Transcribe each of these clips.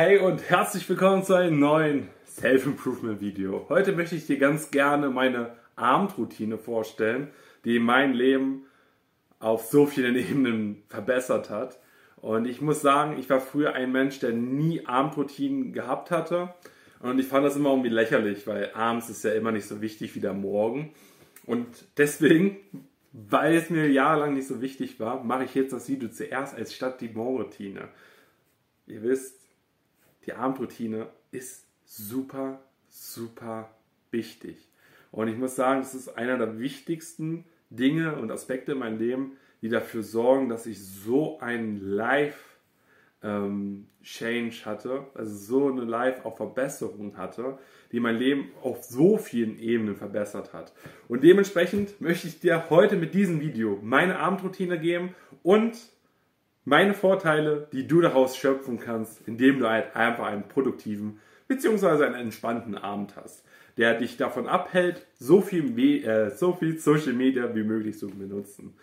Hey und herzlich willkommen zu einem neuen Self-Improvement-Video. Heute möchte ich dir ganz gerne meine Abendroutine vorstellen, die mein Leben auf so vielen Ebenen verbessert hat. Und ich muss sagen, ich war früher ein Mensch, der nie Abendroutinen gehabt hatte. Und ich fand das immer irgendwie lächerlich, weil abends ist ja immer nicht so wichtig wie der Morgen. Und deswegen, weil es mir jahrelang nicht so wichtig war, mache ich jetzt das Video zuerst als statt die Morgenroutine. Ihr wisst, die Abendroutine ist super, super wichtig. Und ich muss sagen, das ist einer der wichtigsten Dinge und Aspekte in meinem Leben, die dafür sorgen, dass ich so ein Life ähm, hatte, also so eine Life auch Verbesserung hatte, die mein Leben auf so vielen Ebenen verbessert hat. Und dementsprechend möchte ich dir heute mit diesem Video meine Abendroutine geben und meine Vorteile, die du daraus schöpfen kannst, indem du halt einfach einen produktiven bzw. einen entspannten Abend hast, der dich davon abhält, so viel, äh, so viel Social Media wie möglich zu benutzen.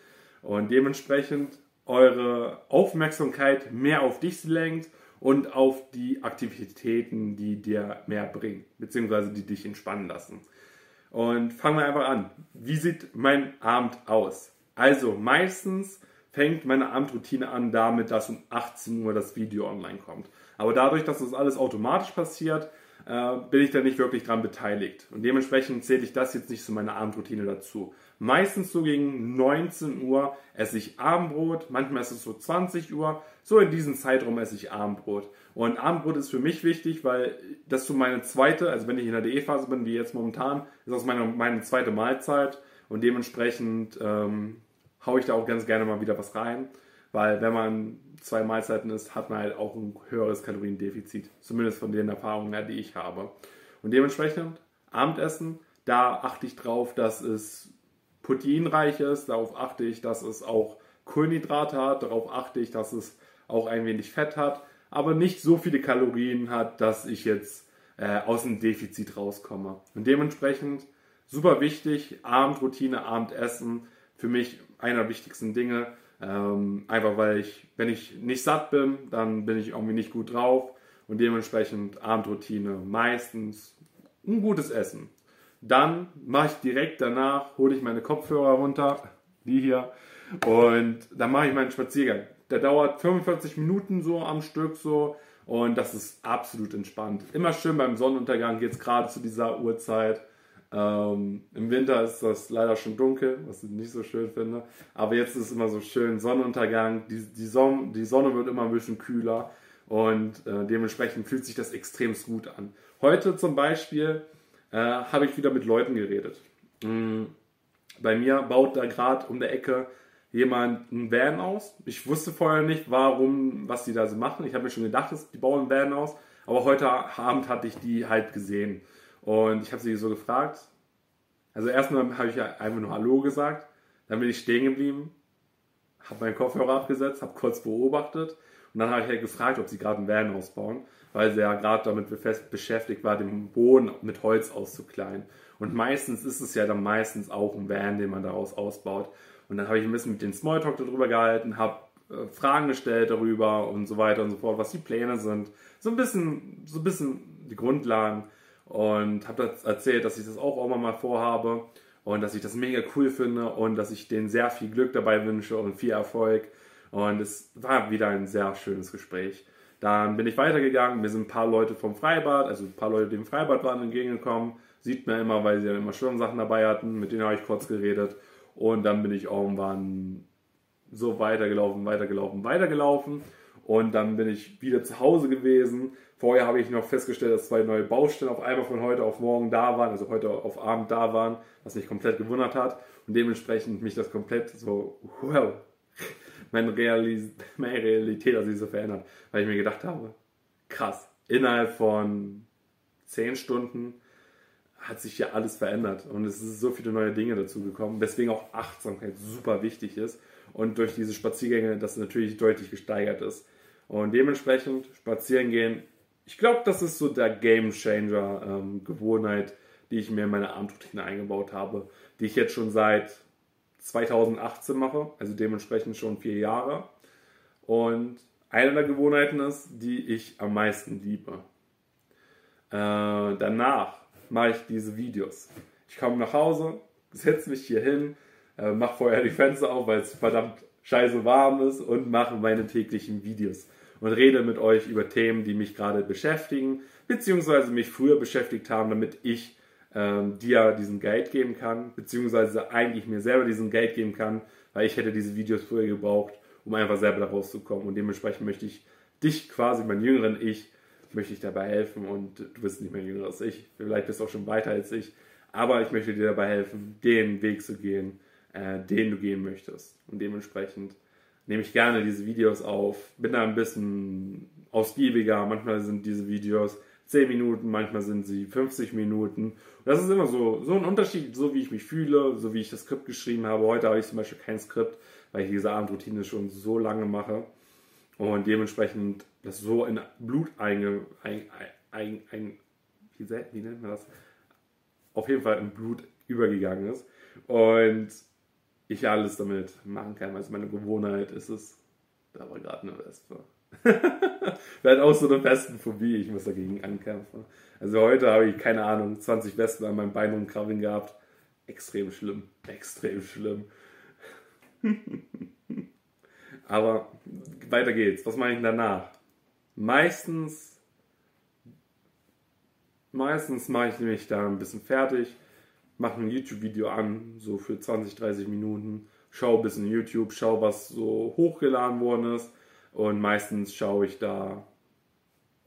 Und dementsprechend eure Aufmerksamkeit mehr auf dich lenkt und auf die Aktivitäten, die dir mehr bringen, beziehungsweise die dich entspannen lassen. Und fangen wir einfach an. Wie sieht mein Abend aus? Also meistens fängt meine Abendroutine an damit, dass um 18 Uhr das Video online kommt. Aber dadurch, dass das alles automatisch passiert, äh, bin ich da nicht wirklich dran beteiligt. Und dementsprechend zähle ich das jetzt nicht zu meiner Abendroutine dazu. Meistens so gegen 19 Uhr esse ich Abendbrot, manchmal ist es so 20 Uhr. So in diesem Zeitraum esse ich Abendbrot. Und Abendbrot ist für mich wichtig, weil das so meine zweite, also wenn ich in der DE-Phase bin, wie jetzt momentan, ist das meine, meine zweite Mahlzeit. Und dementsprechend ähm, haue ich da auch ganz gerne mal wieder was rein, weil wenn man zwei Mahlzeiten isst, hat man halt auch ein höheres Kaloriendefizit, zumindest von den Erfahrungen her, die ich habe. Und dementsprechend Abendessen, da achte ich drauf, dass es proteinreich ist, darauf achte ich, dass es auch Kohlenhydrate hat, darauf achte ich, dass es auch ein wenig Fett hat, aber nicht so viele Kalorien hat, dass ich jetzt äh, aus dem Defizit rauskomme. Und dementsprechend super wichtig, Abendroutine, Abendessen, für mich einer der wichtigsten Dinge. Ähm, einfach weil ich, wenn ich nicht satt bin, dann bin ich irgendwie nicht gut drauf und dementsprechend Abendroutine meistens ein gutes Essen. Dann mache ich direkt danach, hole ich meine Kopfhörer runter, die hier, und dann mache ich meinen Spaziergang. Der dauert 45 Minuten so am Stück so und das ist absolut entspannt. Immer schön beim Sonnenuntergang, jetzt gerade zu dieser Uhrzeit. Ähm, Im Winter ist das leider schon dunkel, was ich nicht so schön finde. Aber jetzt ist es immer so schön Sonnenuntergang. Die, die, Son die Sonne wird immer ein bisschen kühler und äh, dementsprechend fühlt sich das extrem gut an. Heute zum Beispiel äh, habe ich wieder mit Leuten geredet. Mhm. Bei mir baut da gerade um der Ecke jemand einen Van aus. Ich wusste vorher nicht, warum, was die da so machen. Ich habe mir schon gedacht, dass die bauen einen Van aus. Aber heute Abend hatte ich die halt gesehen. Und ich habe sie so gefragt. Also erstmal habe ich einfach nur Hallo gesagt. Dann bin ich stehen geblieben, habe meinen Kopfhörer abgesetzt, habe kurz beobachtet und dann habe ich halt gefragt, ob sie gerade einen Van ausbauen, weil sie ja gerade damit beschäftigt war, den Boden mit Holz auszukleiden. Und meistens ist es ja dann meistens auch ein Van, den man daraus ausbaut. Und dann habe ich ein bisschen mit den Smalltalk darüber gehalten, habe äh, Fragen gestellt darüber und so weiter und so fort, was die Pläne sind. So ein bisschen, so ein bisschen die Grundlagen und habe erzählt, dass ich das auch immer mal vorhabe und dass ich das mega cool finde und dass ich denen sehr viel Glück dabei wünsche und viel Erfolg. Und es war wieder ein sehr schönes Gespräch. Dann bin ich weitergegangen, mir sind ein paar Leute vom Freibad, also ein paar Leute, die im Freibad waren, entgegengekommen. Sieht man immer, weil sie ja immer Schwimmsachen dabei hatten, mit denen habe ich kurz geredet. Und dann bin ich irgendwann so weitergelaufen, weitergelaufen, weitergelaufen. Und dann bin ich wieder zu Hause gewesen. Vorher habe ich noch festgestellt, dass zwei neue Baustellen auf einmal von heute auf morgen da waren, also heute auf Abend da waren, was mich komplett gewundert hat. Und dementsprechend mich das komplett so, wow, meine, Realis meine Realität hat sich so verändert, weil ich mir gedacht habe, krass, innerhalb von zehn Stunden hat sich ja alles verändert und es sind so viele neue Dinge dazu gekommen, weswegen auch Achtsamkeit super wichtig ist und durch diese Spaziergänge das natürlich deutlich gesteigert ist. Und dementsprechend spazieren gehen, ich glaube, das ist so der Game Changer ähm, Gewohnheit, die ich mir in meine Abendroutine eingebaut habe, die ich jetzt schon seit 2018 mache, also dementsprechend schon vier Jahre. Und eine der Gewohnheiten ist, die ich am meisten liebe. Äh, danach mache ich diese Videos. Ich komme nach Hause, setze mich hier hin, äh, mache vorher die Fenster auf, weil es verdammt scheiße warm ist und mache meine täglichen Videos und rede mit euch über Themen, die mich gerade beschäftigen, beziehungsweise mich früher beschäftigt haben, damit ich ähm, dir diesen Guide geben kann, beziehungsweise eigentlich mir selber diesen Guide geben kann, weil ich hätte diese Videos früher gebraucht, um einfach selber da rauszukommen. Und dementsprechend möchte ich dich quasi, mein jüngeren Ich, möchte ich dabei helfen und du bist nicht mehr jünger als ich, vielleicht bist du auch schon weiter als ich, aber ich möchte dir dabei helfen, den Weg zu gehen, äh, den du gehen möchtest. Und dementsprechend nehme ich gerne diese Videos auf, bin da ein bisschen ausgiebiger, manchmal sind diese Videos 10 Minuten, manchmal sind sie 50 Minuten. Und das ist immer so, so ein Unterschied, so wie ich mich fühle, so wie ich das Skript geschrieben habe. Heute habe ich zum Beispiel kein Skript, weil ich diese Abendroutine schon so lange mache und dementsprechend das so in Blut einge, ein, ein, ein, wie, wie nennt man das? Auf jeden Fall in Blut übergegangen ist und ich alles damit machen kann, weil es meine Gewohnheit ist es. Da war gerade eine Wespe. Vielleicht auch so eine Wespenphobie, ich muss dagegen ankämpfen. Also heute habe ich, keine Ahnung, 20 Wespen an meinem Bein umkrabbeln gehabt. Extrem schlimm, extrem schlimm. Aber weiter geht's. Was mache ich danach? Meistens, meistens mache ich mich da ein bisschen fertig, mache ein YouTube-Video an, so für 20, 30 Minuten, schaue ein bisschen YouTube, schaue, was so hochgeladen worden ist. Und meistens schaue ich da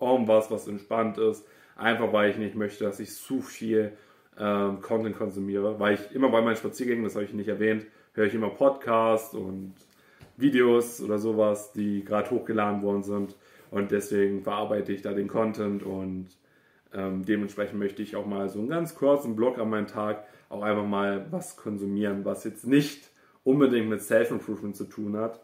irgendwas, was entspannt ist, einfach weil ich nicht möchte, dass ich zu viel ähm, Content konsumiere, weil ich immer bei meinen Spaziergängen, das habe ich nicht erwähnt, höre ich immer Podcasts und Videos oder sowas, die gerade hochgeladen worden sind. Und deswegen verarbeite ich da den Content und ähm, dementsprechend möchte ich auch mal so einen ganz kurzen Blog an meinen Tag auch einfach mal was konsumieren, was jetzt nicht unbedingt mit Self-Improvement zu tun hat.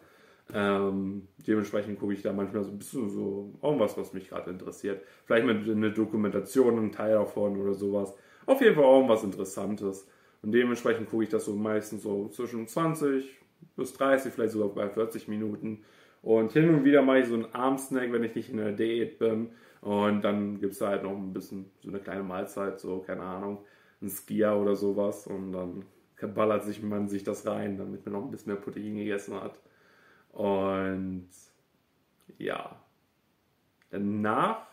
Ähm, dementsprechend gucke ich da manchmal so ein bisschen so irgendwas, was mich gerade interessiert. Vielleicht mit eine Dokumentation, ein Teil davon oder sowas. Auf jeden Fall irgendwas Interessantes. Und dementsprechend gucke ich das so meistens so zwischen 20, bis 30, vielleicht sogar bei 40 Minuten. Und hin und wieder mache ich so einen Armsnack, wenn ich nicht in der Diät bin. Und dann gibt es da halt noch ein bisschen so eine kleine Mahlzeit, so, keine Ahnung, ein Skier oder sowas. Und dann ballert sich man sich das rein, damit man noch ein bisschen mehr Protein gegessen hat. Und ja, danach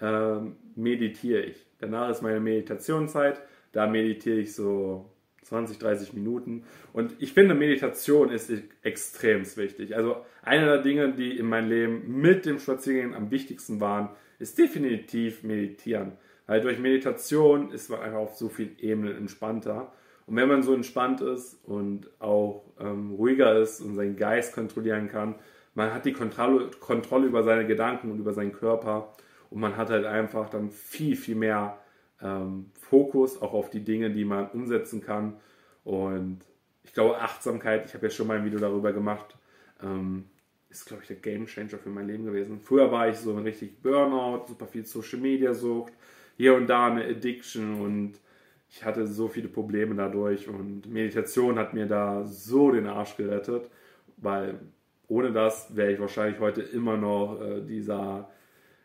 ähm, meditiere ich. Danach ist meine Meditationszeit. Da meditiere ich so 20, 30 Minuten. Und ich finde, Meditation ist extrem wichtig. Also eine der Dinge, die in meinem Leben mit dem Spaziergehen am wichtigsten waren, ist definitiv Meditieren. Weil durch Meditation ist man einfach auf so vielen Ebenen entspannter. Und wenn man so entspannt ist und auch ähm, ruhiger ist und seinen Geist kontrollieren kann, man hat die Kontrolle, Kontrolle über seine Gedanken und über seinen Körper und man hat halt einfach dann viel, viel mehr ähm, Fokus auch auf die Dinge, die man umsetzen kann. Und ich glaube, Achtsamkeit, ich habe ja schon mal ein Video darüber gemacht, ähm, ist, glaube ich, der Game Changer für mein Leben gewesen. Früher war ich so ein richtig Burnout, super viel Social Media Sucht, hier und da eine Addiction und ich hatte so viele Probleme dadurch und Meditation hat mir da so den Arsch gerettet, weil ohne das wäre ich wahrscheinlich heute immer noch äh, dieser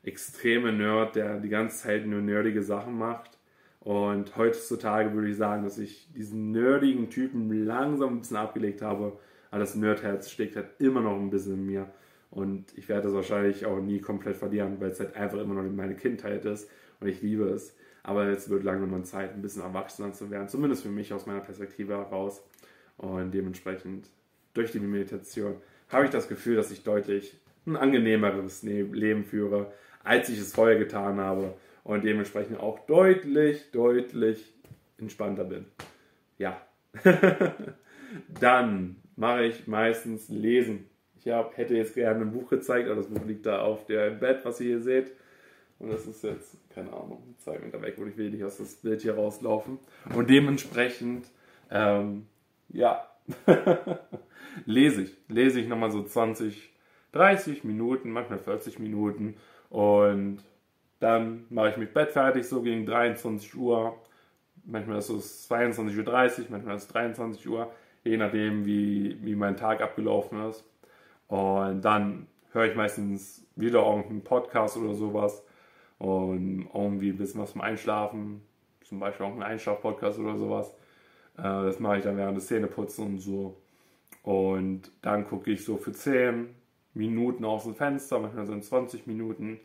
extreme Nerd, der die ganze Zeit nur nerdige Sachen macht. Und heutzutage würde ich sagen, dass ich diesen nerdigen Typen langsam ein bisschen abgelegt habe. Aber das Nerdherz steckt halt immer noch ein bisschen in mir. Und ich werde das wahrscheinlich auch nie komplett verlieren, weil es halt einfach immer noch meine Kindheit ist und ich liebe es. Aber jetzt wird langsam mal Zeit, ein bisschen erwachsener zu werden, zumindest für mich aus meiner Perspektive heraus. Und dementsprechend durch die Meditation habe ich das Gefühl, dass ich deutlich ein angenehmeres Leben führe, als ich es vorher getan habe und dementsprechend auch deutlich, deutlich entspannter bin. Ja. Dann mache ich meistens Lesen. Ich hab, hätte jetzt gerne ein Buch gezeigt, aber das Buch liegt da auf dem Bett, was ihr hier seht. Und das ist jetzt, keine Ahnung, zwei Meter weg und ich will nicht aus das Bild hier rauslaufen. Und dementsprechend, ähm, ja, lese ich. Lese ich nochmal so 20, 30 Minuten, manchmal 40 Minuten und dann mache ich mich Bett fertig, so gegen 23 Uhr. Manchmal ist es 22.30 Uhr, manchmal ist es 23 Uhr, je nachdem, wie, wie mein Tag abgelaufen ist. Und dann höre ich meistens wieder irgendeinen Podcast oder sowas und irgendwie ein bisschen was zum Einschlafen, zum Beispiel auch einen Einschlaf-Podcast oder sowas. Äh, das mache ich dann während des Zähneputzen und so. Und dann gucke ich so für 10 Minuten aus dem Fenster, manchmal sind 20 Minuten,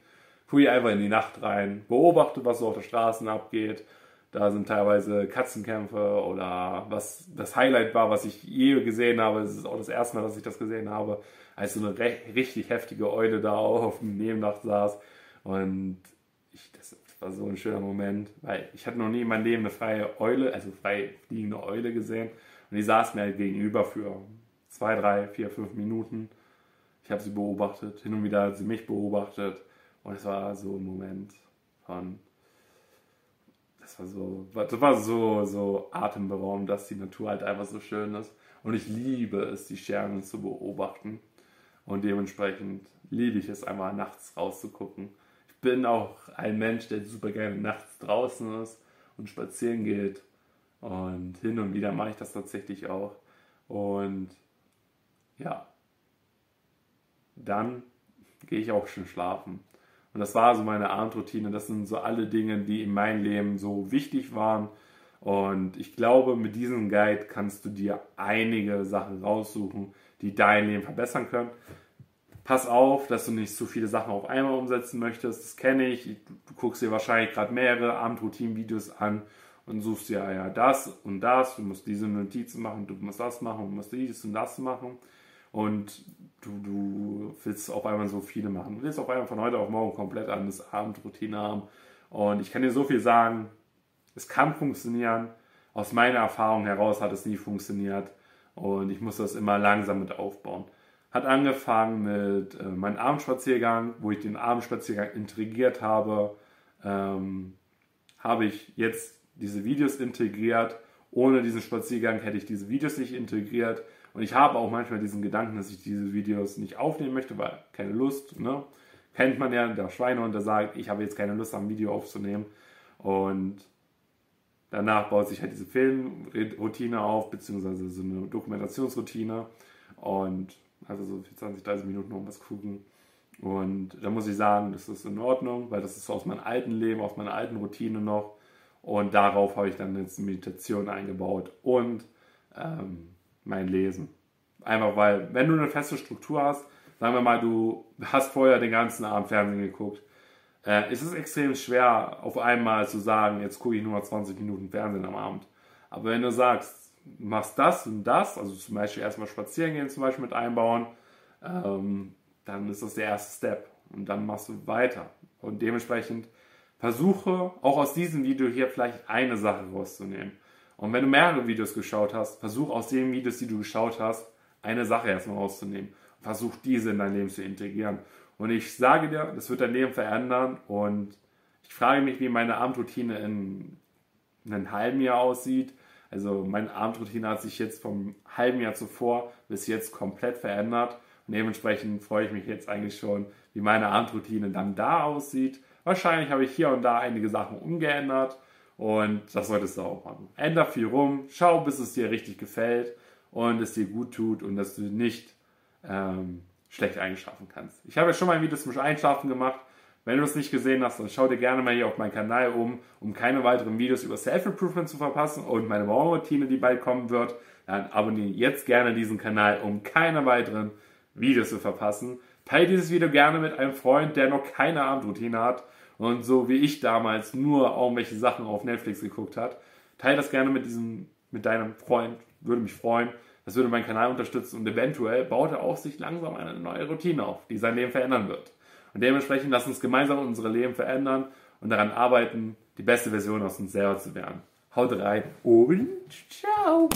ich einfach in die Nacht rein, beobachte, was so auf der Straße abgeht. Da sind teilweise Katzenkämpfe oder was das Highlight war, was ich je gesehen habe. Es ist auch das erste Mal, dass ich das gesehen habe, als so eine richtig heftige Eule da auf dem Nebendach saß. Und ich, das war so ein schöner Moment, weil ich hatte noch nie in meinem Leben eine freie Eule, also frei fliegende Eule gesehen. Und die saß mir halt gegenüber für zwei, drei, vier, fünf Minuten. Ich habe sie beobachtet, hin und wieder hat sie mich beobachtet. Und es war so ein Moment von, das war so, das war so, so atemberaubend, dass die Natur halt einfach so schön ist. Und ich liebe es, die Sterne zu beobachten. Und dementsprechend liebe ich es, einmal nachts rauszugucken bin auch ein Mensch, der super gerne nachts draußen ist und spazieren geht. Und hin und wieder mache ich das tatsächlich auch. Und ja, dann gehe ich auch schon schlafen. Und das war so meine Abendroutine. Das sind so alle Dinge, die in meinem Leben so wichtig waren. Und ich glaube, mit diesem Guide kannst du dir einige Sachen raussuchen, die dein Leben verbessern können pass auf, dass du nicht zu viele Sachen auf einmal umsetzen möchtest. Das kenne ich. Du guckst dir wahrscheinlich gerade mehrere Abendroutinen-Videos an und suchst dir ja das und das. Du musst diese Notizen machen, du musst das machen, du musst dies und das machen. Und du, du willst auf einmal so viele machen. Du willst auf einmal von heute auf morgen komplett anders Abendroutine haben. Und ich kann dir so viel sagen, es kann funktionieren. Aus meiner Erfahrung heraus hat es nie funktioniert. Und ich muss das immer langsam mit aufbauen hat angefangen mit äh, meinem Abendspaziergang, wo ich den Abendspaziergang integriert habe. Ähm, habe ich jetzt diese Videos integriert. Ohne diesen Spaziergang hätte ich diese Videos nicht integriert. Und ich habe auch manchmal diesen Gedanken, dass ich diese Videos nicht aufnehmen möchte, weil keine Lust. Ne? Kennt man ja, der Schweinehund, der sagt, ich habe jetzt keine Lust, am Video aufzunehmen. Und danach baut sich halt diese Filmroutine auf, beziehungsweise so eine Dokumentationsroutine. Und also so 20, 30 Minuten um was gucken. Und da muss ich sagen, das ist in Ordnung, weil das ist aus meinem alten Leben, aus meiner alten Routine noch. Und darauf habe ich dann jetzt Meditation eingebaut und ähm, mein Lesen. Einfach weil, wenn du eine feste Struktur hast, sagen wir mal, du hast vorher den ganzen Abend Fernsehen geguckt, äh, ist es extrem schwer, auf einmal zu sagen, jetzt gucke ich nur mal 20 Minuten Fernsehen am Abend. Aber wenn du sagst, machst das und das, also zum Beispiel erstmal spazieren gehen zum Beispiel mit einbauen, ähm, dann ist das der erste Step und dann machst du weiter. Und dementsprechend versuche auch aus diesem Video hier vielleicht eine Sache rauszunehmen. Und wenn du mehrere Videos geschaut hast, versuch aus den Videos, die du geschaut hast, eine Sache erstmal rauszunehmen. Versuch diese in dein Leben zu integrieren. Und ich sage dir, das wird dein Leben verändern. Und ich frage mich, wie meine Abendroutine in einem halben Jahr aussieht, also meine Abendroutine hat sich jetzt vom halben Jahr zuvor bis jetzt komplett verändert. Und dementsprechend freue ich mich jetzt eigentlich schon, wie meine Abendroutine dann da aussieht. Wahrscheinlich habe ich hier und da einige Sachen umgeändert und das solltest du auch machen. Änder viel rum, schau, bis es dir richtig gefällt und es dir gut tut und dass du nicht ähm, schlecht einschlafen kannst. Ich habe ja schon mal ein Video zum Einschlafen gemacht. Wenn du es nicht gesehen hast, dann schau dir gerne mal hier auf meinen Kanal um, um keine weiteren Videos über Self-Improvement zu verpassen und meine Morgenroutine, die bald kommen wird. Dann abonniere jetzt gerne diesen Kanal, um keine weiteren Videos zu verpassen. Teile dieses Video gerne mit einem Freund, der noch keine Abendroutine hat und so wie ich damals nur irgendwelche Sachen auf Netflix geguckt hat. Teile das gerne mit diesem, mit deinem Freund, würde mich freuen. Das würde meinen Kanal unterstützen und eventuell baut er auch sich langsam eine neue Routine auf, die sein Leben verändern wird. Und dementsprechend lass uns gemeinsam unsere Leben verändern und daran arbeiten, die beste Version aus uns selber zu werden. Haut rein und ciao.